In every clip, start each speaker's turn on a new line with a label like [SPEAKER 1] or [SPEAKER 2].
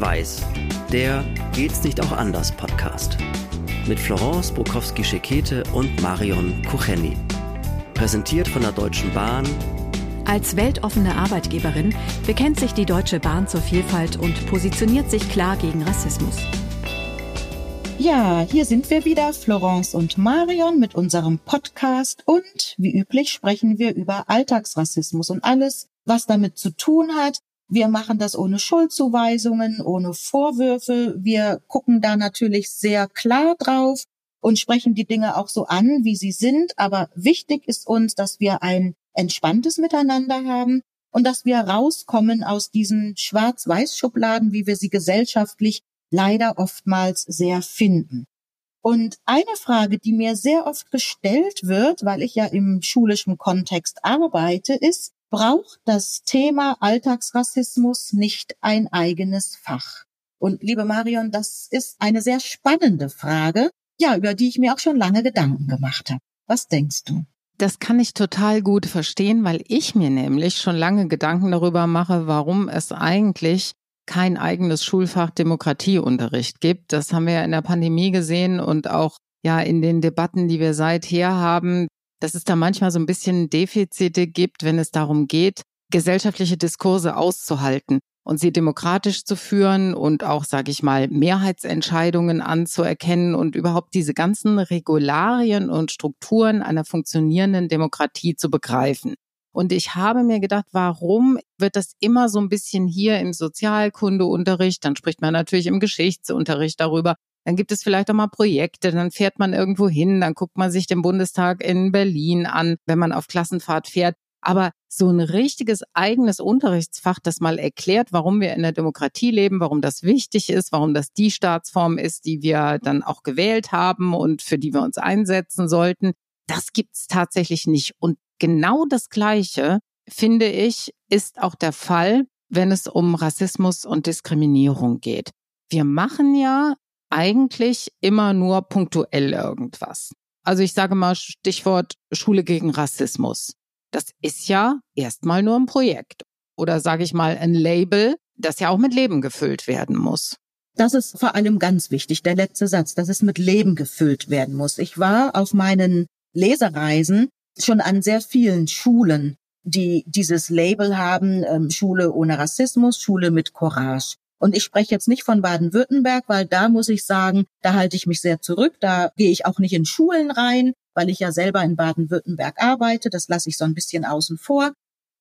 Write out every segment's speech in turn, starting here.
[SPEAKER 1] Schwarz-Weiß, der Geht's nicht auch anders Podcast. Mit Florence Bukowski-Schekete und Marion Kucheni. Präsentiert von der Deutschen Bahn.
[SPEAKER 2] Als weltoffene Arbeitgeberin bekennt sich die Deutsche Bahn zur Vielfalt und positioniert sich klar gegen Rassismus.
[SPEAKER 3] Ja, hier sind wir wieder, Florence und Marion mit unserem Podcast und wie üblich sprechen wir über Alltagsrassismus und alles, was damit zu tun hat, wir machen das ohne Schuldzuweisungen, ohne Vorwürfe. Wir gucken da natürlich sehr klar drauf und sprechen die Dinge auch so an, wie sie sind. Aber wichtig ist uns, dass wir ein entspanntes Miteinander haben und dass wir rauskommen aus diesen Schwarz-Weiß-Schubladen, wie wir sie gesellschaftlich leider oftmals sehr finden. Und eine Frage, die mir sehr oft gestellt wird, weil ich ja im schulischen Kontext arbeite, ist, braucht das Thema Alltagsrassismus nicht ein eigenes Fach? Und liebe Marion, das ist eine sehr spannende Frage, ja, über die ich mir auch schon lange Gedanken gemacht habe. Was denkst du?
[SPEAKER 4] Das kann ich total gut verstehen, weil ich mir nämlich schon lange Gedanken darüber mache, warum es eigentlich kein eigenes Schulfach Demokratieunterricht gibt. Das haben wir ja in der Pandemie gesehen und auch ja in den Debatten, die wir seither haben dass es da manchmal so ein bisschen Defizite gibt, wenn es darum geht, gesellschaftliche Diskurse auszuhalten und sie demokratisch zu führen und auch, sage ich mal, Mehrheitsentscheidungen anzuerkennen und überhaupt diese ganzen Regularien und Strukturen einer funktionierenden Demokratie zu begreifen. Und ich habe mir gedacht, warum wird das immer so ein bisschen hier im Sozialkundeunterricht, dann spricht man natürlich im Geschichtsunterricht darüber, dann gibt es vielleicht auch mal Projekte, dann fährt man irgendwo hin, dann guckt man sich den Bundestag in Berlin an, wenn man auf Klassenfahrt fährt. Aber so ein richtiges eigenes Unterrichtsfach, das mal erklärt, warum wir in der Demokratie leben, warum das wichtig ist, warum das die Staatsform ist, die wir dann auch gewählt haben und für die wir uns einsetzen sollten, das gibt's tatsächlich nicht. Und genau das Gleiche, finde ich, ist auch der Fall, wenn es um Rassismus und Diskriminierung geht. Wir machen ja eigentlich immer nur punktuell irgendwas. Also ich sage mal Stichwort Schule gegen Rassismus. Das ist ja erstmal nur ein Projekt oder sage ich mal ein Label, das ja auch mit Leben gefüllt werden muss.
[SPEAKER 3] Das ist vor allem ganz wichtig, der letzte Satz, dass es mit Leben gefüllt werden muss. Ich war auf meinen Lesereisen schon an sehr vielen Schulen, die dieses Label haben, ähm, Schule ohne Rassismus, Schule mit Courage. Und ich spreche jetzt nicht von Baden-Württemberg, weil da muss ich sagen, da halte ich mich sehr zurück. Da gehe ich auch nicht in Schulen rein, weil ich ja selber in Baden-Württemberg arbeite. Das lasse ich so ein bisschen außen vor.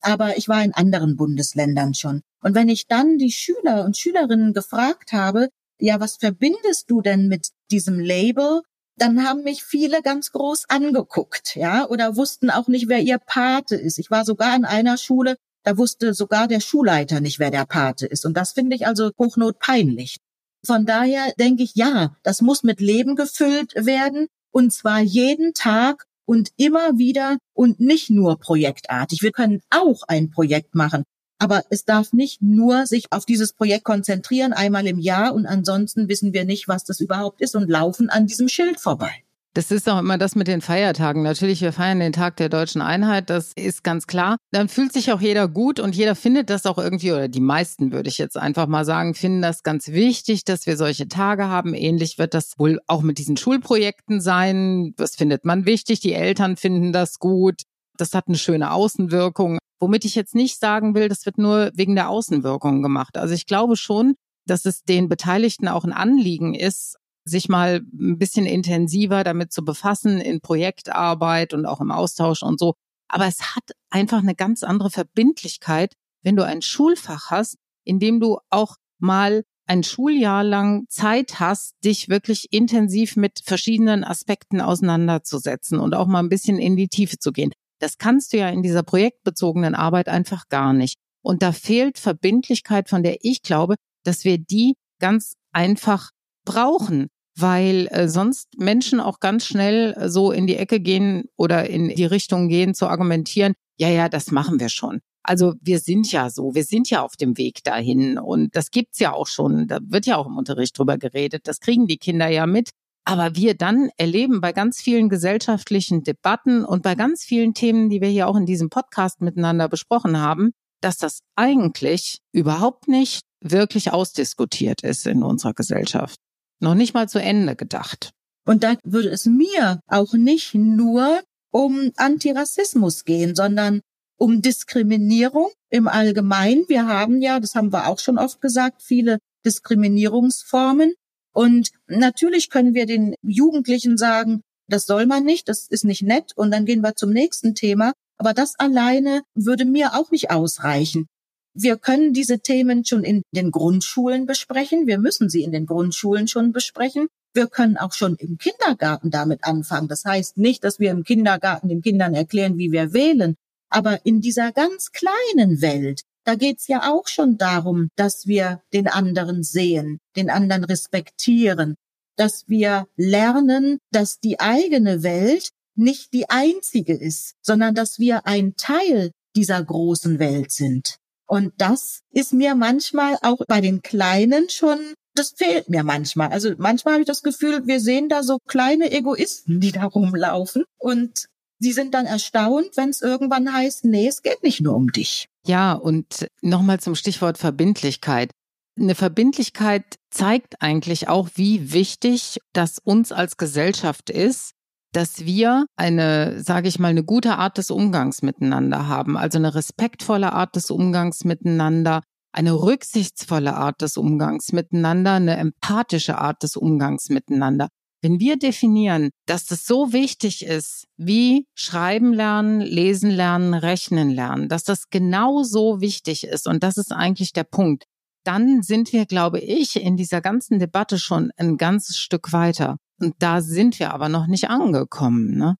[SPEAKER 3] Aber ich war in anderen Bundesländern schon. Und wenn ich dann die Schüler und Schülerinnen gefragt habe, ja, was verbindest du denn mit diesem Label? Dann haben mich viele ganz groß angeguckt, ja, oder wussten auch nicht, wer ihr Pate ist. Ich war sogar in einer Schule, da wusste sogar der Schulleiter nicht, wer der Pate ist. Und das finde ich also hochnotpeinlich. Von daher denke ich, ja, das muss mit Leben gefüllt werden. Und zwar jeden Tag und immer wieder und nicht nur projektartig. Wir können auch ein Projekt machen. Aber es darf nicht nur sich auf dieses Projekt konzentrieren, einmal im Jahr und ansonsten wissen wir nicht, was das überhaupt ist und laufen an diesem Schild vorbei.
[SPEAKER 4] Das ist auch immer das mit den Feiertagen. Natürlich, wir feiern den Tag der deutschen Einheit, das ist ganz klar. Dann fühlt sich auch jeder gut und jeder findet das auch irgendwie, oder die meisten würde ich jetzt einfach mal sagen, finden das ganz wichtig, dass wir solche Tage haben. Ähnlich wird das wohl auch mit diesen Schulprojekten sein. Das findet man wichtig. Die Eltern finden das gut. Das hat eine schöne Außenwirkung. Womit ich jetzt nicht sagen will, das wird nur wegen der Außenwirkung gemacht. Also ich glaube schon, dass es den Beteiligten auch ein Anliegen ist, sich mal ein bisschen intensiver damit zu befassen in Projektarbeit und auch im Austausch und so. Aber es hat einfach eine ganz andere Verbindlichkeit, wenn du ein Schulfach hast, in dem du auch mal ein Schuljahr lang Zeit hast, dich wirklich intensiv mit verschiedenen Aspekten auseinanderzusetzen und auch mal ein bisschen in die Tiefe zu gehen. Das kannst du ja in dieser projektbezogenen Arbeit einfach gar nicht. Und da fehlt Verbindlichkeit, von der ich glaube, dass wir die ganz einfach brauchen weil äh, sonst Menschen auch ganz schnell äh, so in die Ecke gehen oder in die Richtung gehen zu argumentieren, ja, ja, das machen wir schon. Also wir sind ja so, wir sind ja auf dem Weg dahin und das gibt's ja auch schon, da wird ja auch im Unterricht drüber geredet, das kriegen die Kinder ja mit. Aber wir dann erleben bei ganz vielen gesellschaftlichen Debatten und bei ganz vielen Themen, die wir hier auch in diesem Podcast miteinander besprochen haben, dass das eigentlich überhaupt nicht wirklich ausdiskutiert ist in unserer Gesellschaft. Noch nicht mal zu Ende gedacht.
[SPEAKER 3] Und da würde es mir auch nicht nur um Antirassismus gehen, sondern um Diskriminierung im Allgemeinen. Wir haben ja, das haben wir auch schon oft gesagt, viele Diskriminierungsformen. Und natürlich können wir den Jugendlichen sagen, das soll man nicht, das ist nicht nett. Und dann gehen wir zum nächsten Thema. Aber das alleine würde mir auch nicht ausreichen. Wir können diese Themen schon in den Grundschulen besprechen. Wir müssen sie in den Grundschulen schon besprechen. Wir können auch schon im Kindergarten damit anfangen. Das heißt nicht, dass wir im Kindergarten den Kindern erklären, wie wir wählen. Aber in dieser ganz kleinen Welt, da geht's ja auch schon darum, dass wir den anderen sehen, den anderen respektieren, dass wir lernen, dass die eigene Welt nicht die einzige ist, sondern dass wir ein Teil dieser großen Welt sind. Und das ist mir manchmal auch bei den Kleinen schon, das fehlt mir manchmal. Also manchmal habe ich das Gefühl, wir sehen da so kleine Egoisten, die da rumlaufen. Und sie sind dann erstaunt, wenn es irgendwann heißt, nee, es geht nicht nur um dich.
[SPEAKER 4] Ja, und nochmal zum Stichwort Verbindlichkeit. Eine Verbindlichkeit zeigt eigentlich auch, wie wichtig das uns als Gesellschaft ist, dass wir eine, sage ich mal, eine gute Art des Umgangs miteinander haben, also eine respektvolle Art des Umgangs miteinander, eine rücksichtsvolle Art des Umgangs miteinander, eine empathische Art des Umgangs miteinander. Wenn wir definieren, dass das so wichtig ist, wie schreiben lernen, lesen lernen, rechnen lernen, dass das genau so wichtig ist und das ist eigentlich der Punkt, dann sind wir, glaube ich, in dieser ganzen Debatte schon ein ganzes Stück weiter. Und da sind wir aber noch nicht angekommen. Ne?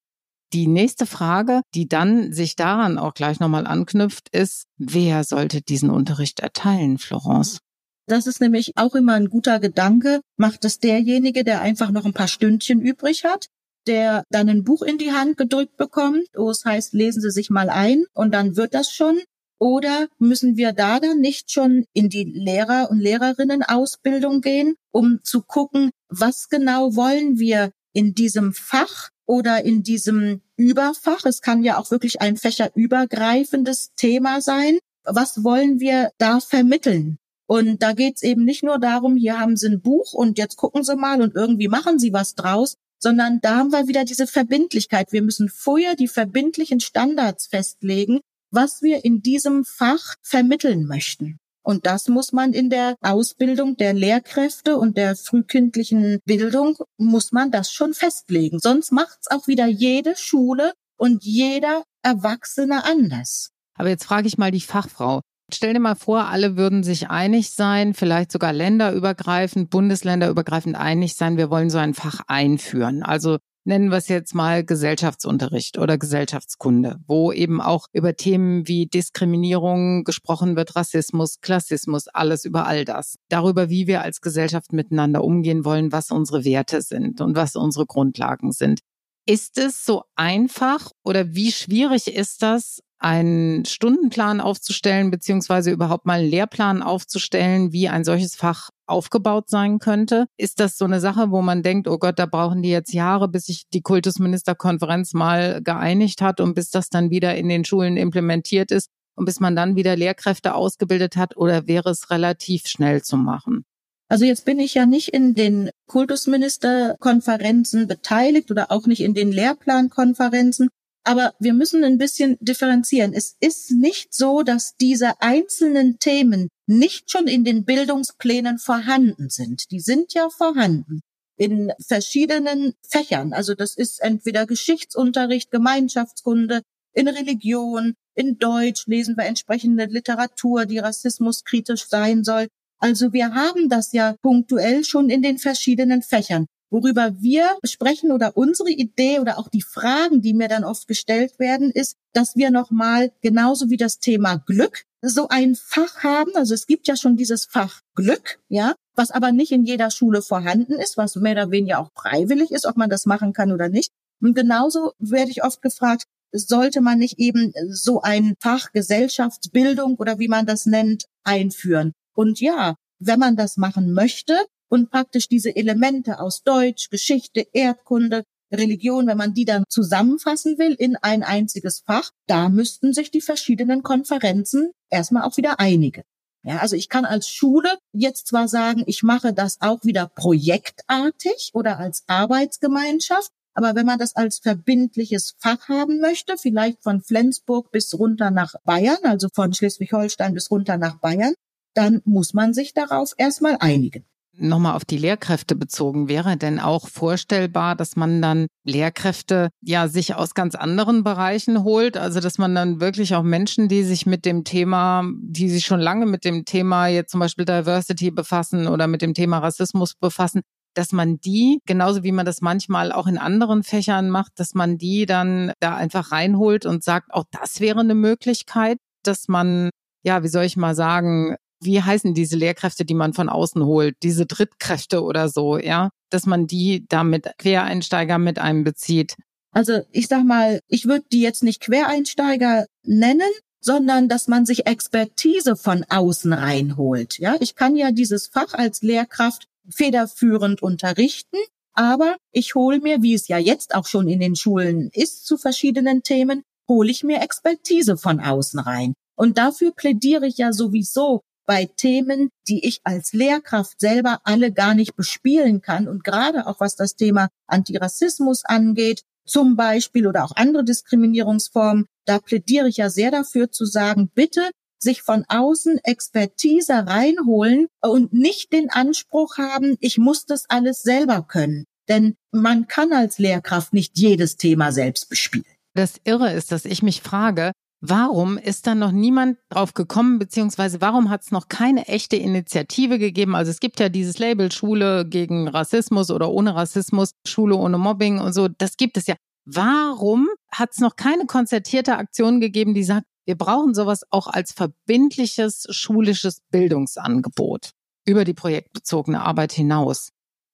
[SPEAKER 4] Die nächste Frage, die dann sich daran auch gleich nochmal anknüpft, ist, wer sollte diesen Unterricht erteilen, Florence?
[SPEAKER 3] Das ist nämlich auch immer ein guter Gedanke. Macht es derjenige, der einfach noch ein paar Stündchen übrig hat, der dann ein Buch in die Hand gedrückt bekommt, wo es heißt, lesen Sie sich mal ein und dann wird das schon. Oder müssen wir da dann nicht schon in die Lehrer- und Lehrerinnen-Ausbildung gehen, um zu gucken, was genau wollen wir in diesem Fach oder in diesem Überfach? Es kann ja auch wirklich ein fächerübergreifendes Thema sein. Was wollen wir da vermitteln? Und da geht's eben nicht nur darum, hier haben Sie ein Buch und jetzt gucken Sie mal und irgendwie machen Sie was draus, sondern da haben wir wieder diese Verbindlichkeit. Wir müssen vorher die verbindlichen Standards festlegen, was wir in diesem Fach vermitteln möchten. Und das muss man in der Ausbildung der Lehrkräfte und der frühkindlichen Bildung, muss man das schon festlegen. Sonst macht's auch wieder jede Schule und jeder Erwachsene anders.
[SPEAKER 4] Aber jetzt frage ich mal die Fachfrau. Stell dir mal vor, alle würden sich einig sein, vielleicht sogar länderübergreifend, bundesländerübergreifend einig sein, wir wollen so ein Fach einführen. Also nennen wir es jetzt mal Gesellschaftsunterricht oder Gesellschaftskunde, wo eben auch über Themen wie Diskriminierung gesprochen wird, Rassismus, Klassismus, alles über all das. Darüber, wie wir als Gesellschaft miteinander umgehen wollen, was unsere Werte sind und was unsere Grundlagen sind. Ist es so einfach oder wie schwierig ist das, einen Stundenplan aufzustellen, beziehungsweise überhaupt mal einen Lehrplan aufzustellen, wie ein solches Fach aufgebaut sein könnte? Ist das so eine Sache, wo man denkt, oh Gott, da brauchen die jetzt Jahre, bis sich die Kultusministerkonferenz mal geeinigt hat und bis das dann wieder in den Schulen implementiert ist und bis man dann wieder Lehrkräfte ausgebildet hat? Oder wäre es relativ schnell zu machen?
[SPEAKER 3] Also jetzt bin ich ja nicht in den Kultusministerkonferenzen beteiligt oder auch nicht in den Lehrplankonferenzen. Aber wir müssen ein bisschen differenzieren. Es ist nicht so, dass diese einzelnen Themen nicht schon in den Bildungsplänen vorhanden sind. Die sind ja vorhanden in verschiedenen Fächern. Also das ist entweder Geschichtsunterricht, Gemeinschaftskunde, in Religion, in Deutsch lesen wir entsprechende Literatur, die rassismuskritisch sein soll. Also wir haben das ja punktuell schon in den verschiedenen Fächern. Worüber wir sprechen oder unsere Idee oder auch die Fragen, die mir dann oft gestellt werden, ist, dass wir nochmal genauso wie das Thema Glück so ein Fach haben. Also es gibt ja schon dieses Fach Glück, ja, was aber nicht in jeder Schule vorhanden ist, was mehr oder weniger auch freiwillig ist, ob man das machen kann oder nicht. Und genauso werde ich oft gefragt, sollte man nicht eben so ein Fach Gesellschaftsbildung oder wie man das nennt, einführen? Und ja, wenn man das machen möchte, und praktisch diese Elemente aus Deutsch, Geschichte, Erdkunde, Religion, wenn man die dann zusammenfassen will in ein einziges Fach, da müssten sich die verschiedenen Konferenzen erstmal auch wieder einigen. Ja, also ich kann als Schule jetzt zwar sagen, ich mache das auch wieder projektartig oder als Arbeitsgemeinschaft, aber wenn man das als verbindliches Fach haben möchte, vielleicht von Flensburg bis runter nach Bayern, also von Schleswig-Holstein bis runter nach Bayern, dann muss man sich darauf erstmal einigen
[SPEAKER 4] nochmal auf die Lehrkräfte bezogen, wäre denn auch vorstellbar, dass man dann Lehrkräfte ja sich aus ganz anderen Bereichen holt? Also, dass man dann wirklich auch Menschen, die sich mit dem Thema, die sich schon lange mit dem Thema jetzt zum Beispiel Diversity befassen oder mit dem Thema Rassismus befassen, dass man die, genauso wie man das manchmal auch in anderen Fächern macht, dass man die dann da einfach reinholt und sagt, auch das wäre eine Möglichkeit, dass man ja, wie soll ich mal sagen, wie heißen diese Lehrkräfte, die man von außen holt, diese Drittkräfte oder so, ja, dass man die damit Quereinsteiger mit einbezieht.
[SPEAKER 3] Also ich sag mal, ich würde die jetzt nicht Quereinsteiger nennen, sondern dass man sich Expertise von außen reinholt. Ja, ich kann ja dieses Fach als Lehrkraft federführend unterrichten, aber ich hole mir, wie es ja jetzt auch schon in den Schulen ist, zu verschiedenen Themen, hole ich mir Expertise von außen rein. Und dafür plädiere ich ja sowieso, bei Themen, die ich als Lehrkraft selber alle gar nicht bespielen kann. Und gerade auch was das Thema Antirassismus angeht, zum Beispiel oder auch andere Diskriminierungsformen, da plädiere ich ja sehr dafür zu sagen, bitte sich von außen Expertise reinholen und nicht den Anspruch haben, ich muss das alles selber können. Denn man kann als Lehrkraft nicht jedes Thema selbst bespielen.
[SPEAKER 4] Das Irre ist, dass ich mich frage, Warum ist da noch niemand drauf gekommen, beziehungsweise warum hat es noch keine echte Initiative gegeben? Also es gibt ja dieses Label Schule gegen Rassismus oder ohne Rassismus, Schule ohne Mobbing und so, das gibt es ja. Warum hat es noch keine konzertierte Aktion gegeben, die sagt, wir brauchen sowas auch als verbindliches schulisches Bildungsangebot über die projektbezogene Arbeit hinaus?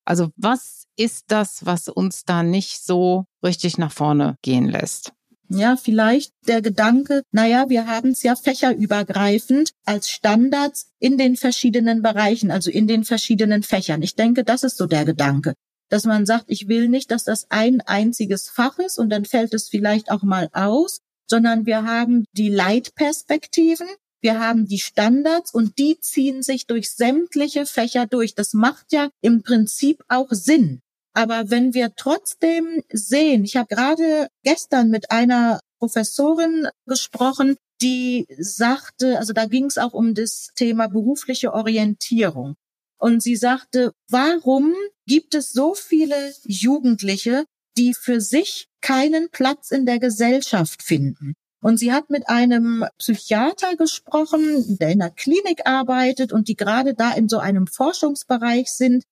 [SPEAKER 4] Also was ist das, was uns da nicht so richtig nach vorne gehen lässt?
[SPEAKER 3] Ja, vielleicht der Gedanke, naja, wir haben es ja fächerübergreifend als Standards in den verschiedenen Bereichen, also in den verschiedenen Fächern. Ich denke, das ist so der Gedanke, dass man sagt, ich will nicht, dass das ein einziges Fach ist und dann fällt es vielleicht auch mal aus, sondern wir haben die Leitperspektiven, wir haben die Standards und die ziehen sich durch sämtliche Fächer durch. Das macht ja im Prinzip auch Sinn. Aber wenn wir trotzdem sehen, ich habe gerade gestern mit einer Professorin gesprochen, die sagte, also da ging es auch um das Thema berufliche Orientierung. Und sie sagte, warum gibt es so viele Jugendliche, die für sich keinen Platz in der Gesellschaft finden? Und sie hat mit einem Psychiater gesprochen, der in der Klinik arbeitet und die gerade da in so einem Forschungsbereich sind,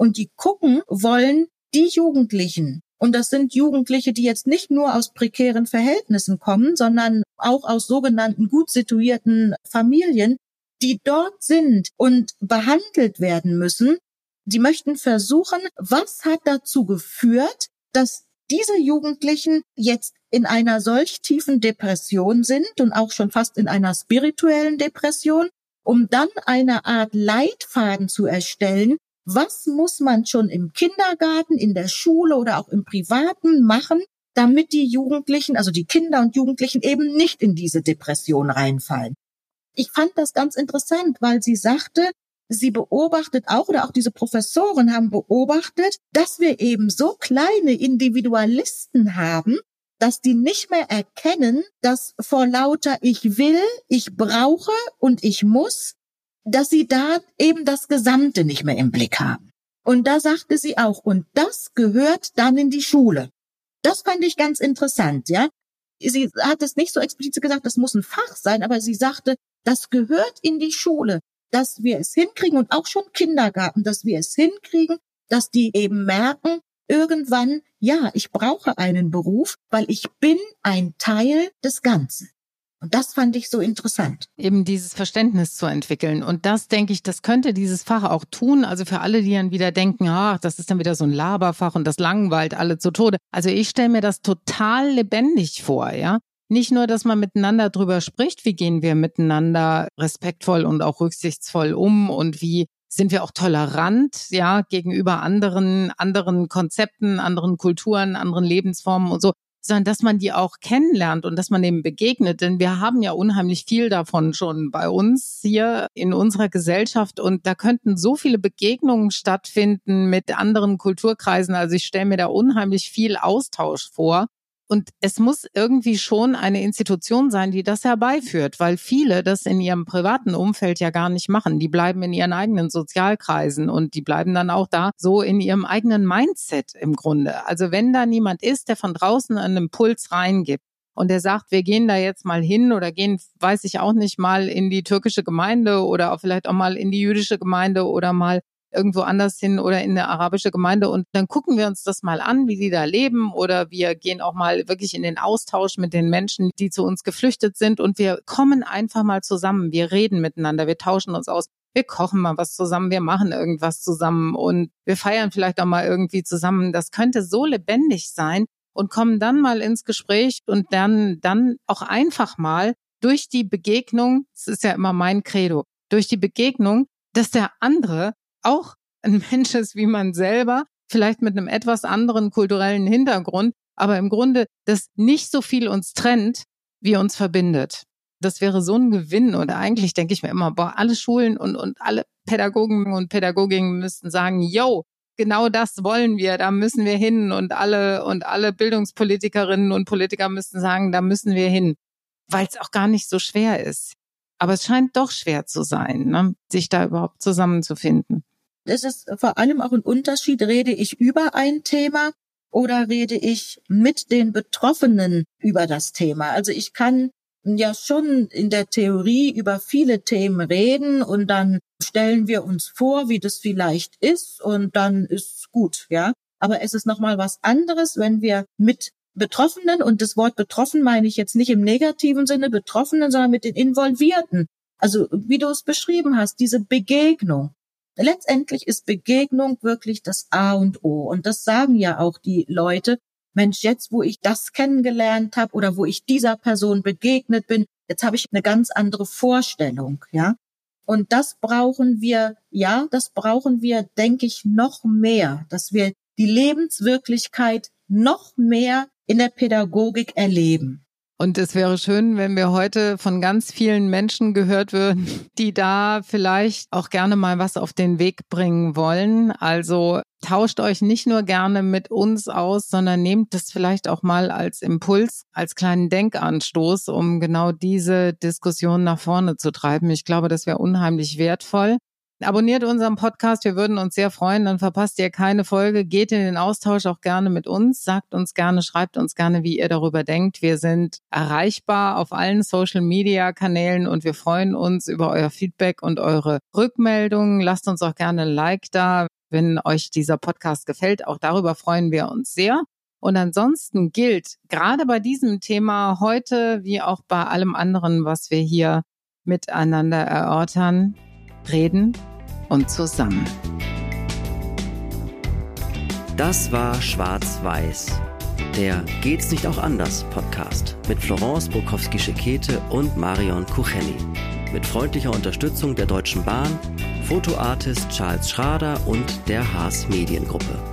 [SPEAKER 3] und die gucken wollen, die Jugendlichen, und das sind Jugendliche, die jetzt nicht nur aus prekären Verhältnissen kommen, sondern auch aus sogenannten gut situierten Familien, die dort sind und behandelt werden müssen, die möchten versuchen, was hat dazu geführt, dass diese Jugendlichen jetzt in einer solch tiefen Depression sind und auch schon fast in einer spirituellen Depression, um dann eine Art Leitfaden zu erstellen, was muss man schon im Kindergarten, in der Schule oder auch im Privaten machen, damit die Jugendlichen, also die Kinder und Jugendlichen eben nicht in diese Depression reinfallen. Ich fand das ganz interessant, weil sie sagte, sie beobachtet auch oder auch diese Professoren haben beobachtet, dass wir eben so kleine Individualisten haben, dass die nicht mehr erkennen, dass vor lauter ich will, ich brauche und ich muss dass sie da eben das Gesamte nicht mehr im Blick haben. Und da sagte sie auch, und das gehört dann in die Schule. Das fand ich ganz interessant, ja. Sie hat es nicht so explizit gesagt, das muss ein Fach sein, aber sie sagte, das gehört in die Schule, dass wir es hinkriegen und auch schon Kindergarten, dass wir es hinkriegen, dass die eben merken, irgendwann, ja, ich brauche einen Beruf, weil ich bin ein Teil des Ganzen. Und das fand ich so interessant.
[SPEAKER 4] Eben dieses Verständnis zu entwickeln. Und das denke ich, das könnte dieses Fach auch tun. Also für alle, die dann wieder denken, ach, das ist dann wieder so ein Laberfach und das langweilt alle zu Tode. Also ich stelle mir das total lebendig vor, ja. Nicht nur, dass man miteinander drüber spricht, wie gehen wir miteinander respektvoll und auch rücksichtsvoll um und wie sind wir auch tolerant, ja, gegenüber anderen, anderen Konzepten, anderen Kulturen, anderen Lebensformen und so, sondern dass man die auch kennenlernt und dass man dem begegnet. Denn wir haben ja unheimlich viel davon schon bei uns hier in unserer Gesellschaft und da könnten so viele Begegnungen stattfinden mit anderen Kulturkreisen. Also ich stelle mir da unheimlich viel Austausch vor. Und es muss irgendwie schon eine Institution sein, die das herbeiführt, weil viele das in ihrem privaten Umfeld ja gar nicht machen. Die bleiben in ihren eigenen Sozialkreisen und die bleiben dann auch da so in ihrem eigenen Mindset im Grunde. Also wenn da niemand ist, der von draußen einen Impuls reingibt, und der sagt, wir gehen da jetzt mal hin oder gehen, weiß ich auch nicht, mal in die türkische Gemeinde oder auch vielleicht auch mal in die jüdische Gemeinde oder mal irgendwo anders hin oder in eine arabische Gemeinde und dann gucken wir uns das mal an, wie die da leben oder wir gehen auch mal wirklich in den Austausch mit den Menschen, die zu uns geflüchtet sind und wir kommen einfach mal zusammen, wir reden miteinander, wir tauschen uns aus. Wir kochen mal was zusammen, wir machen irgendwas zusammen und wir feiern vielleicht auch mal irgendwie zusammen. Das könnte so lebendig sein und kommen dann mal ins Gespräch und dann, dann auch einfach mal durch die Begegnung, das ist ja immer mein Credo, durch die Begegnung, dass der andere auch ein Mensch ist wie man selber, vielleicht mit einem etwas anderen kulturellen Hintergrund, aber im Grunde, dass nicht so viel uns trennt, wie uns verbindet. Das wäre so ein Gewinn. Und eigentlich denke ich mir immer, boah, alle Schulen und, und alle Pädagogen und Pädagoginnen müssten sagen, yo, genau das wollen wir, da müssen wir hin. Und alle, und alle Bildungspolitikerinnen und Politiker müssten sagen, da müssen wir hin. Weil es auch gar nicht so schwer ist. Aber es scheint doch schwer zu sein, ne? sich da überhaupt zusammenzufinden.
[SPEAKER 3] Es ist vor allem auch ein Unterschied, rede ich über ein Thema oder rede ich mit den Betroffenen über das Thema. Also ich kann ja schon in der Theorie über viele Themen reden und dann stellen wir uns vor, wie das vielleicht ist und dann ist gut, ja. Aber es ist nochmal was anderes, wenn wir mit Betroffenen, und das Wort betroffen meine ich jetzt nicht im negativen Sinne Betroffenen, sondern mit den Involvierten. Also wie du es beschrieben hast, diese Begegnung. Letztendlich ist Begegnung wirklich das A und O. Und das sagen ja auch die Leute. Mensch, jetzt wo ich das kennengelernt habe oder wo ich dieser Person begegnet bin, jetzt habe ich eine ganz andere Vorstellung, ja. Und das brauchen wir, ja, das brauchen wir, denke ich, noch mehr, dass wir die Lebenswirklichkeit noch mehr in der Pädagogik erleben.
[SPEAKER 4] Und es wäre schön, wenn wir heute von ganz vielen Menschen gehört würden, die da vielleicht auch gerne mal was auf den Weg bringen wollen. Also tauscht euch nicht nur gerne mit uns aus, sondern nehmt das vielleicht auch mal als Impuls, als kleinen Denkanstoß, um genau diese Diskussion nach vorne zu treiben. Ich glaube, das wäre unheimlich wertvoll. Abonniert unseren Podcast, wir würden uns sehr freuen, dann verpasst ihr keine Folge. Geht in den Austausch auch gerne mit uns, sagt uns gerne, schreibt uns gerne, wie ihr darüber denkt. Wir sind erreichbar auf allen Social-Media-Kanälen und wir freuen uns über euer Feedback und eure Rückmeldungen. Lasst uns auch gerne ein Like da, wenn euch dieser Podcast gefällt. Auch darüber freuen wir uns sehr. Und ansonsten gilt gerade bei diesem Thema heute wie auch bei allem anderen, was wir hier miteinander erörtern, reden und zusammen.
[SPEAKER 1] Das war Schwarz-Weiß, der Geht's nicht auch anders Podcast mit Florence Bukowski-Schekete und Marion Kucheni. Mit freundlicher Unterstützung der Deutschen Bahn, Fotoartist Charles Schrader und der Haas Mediengruppe.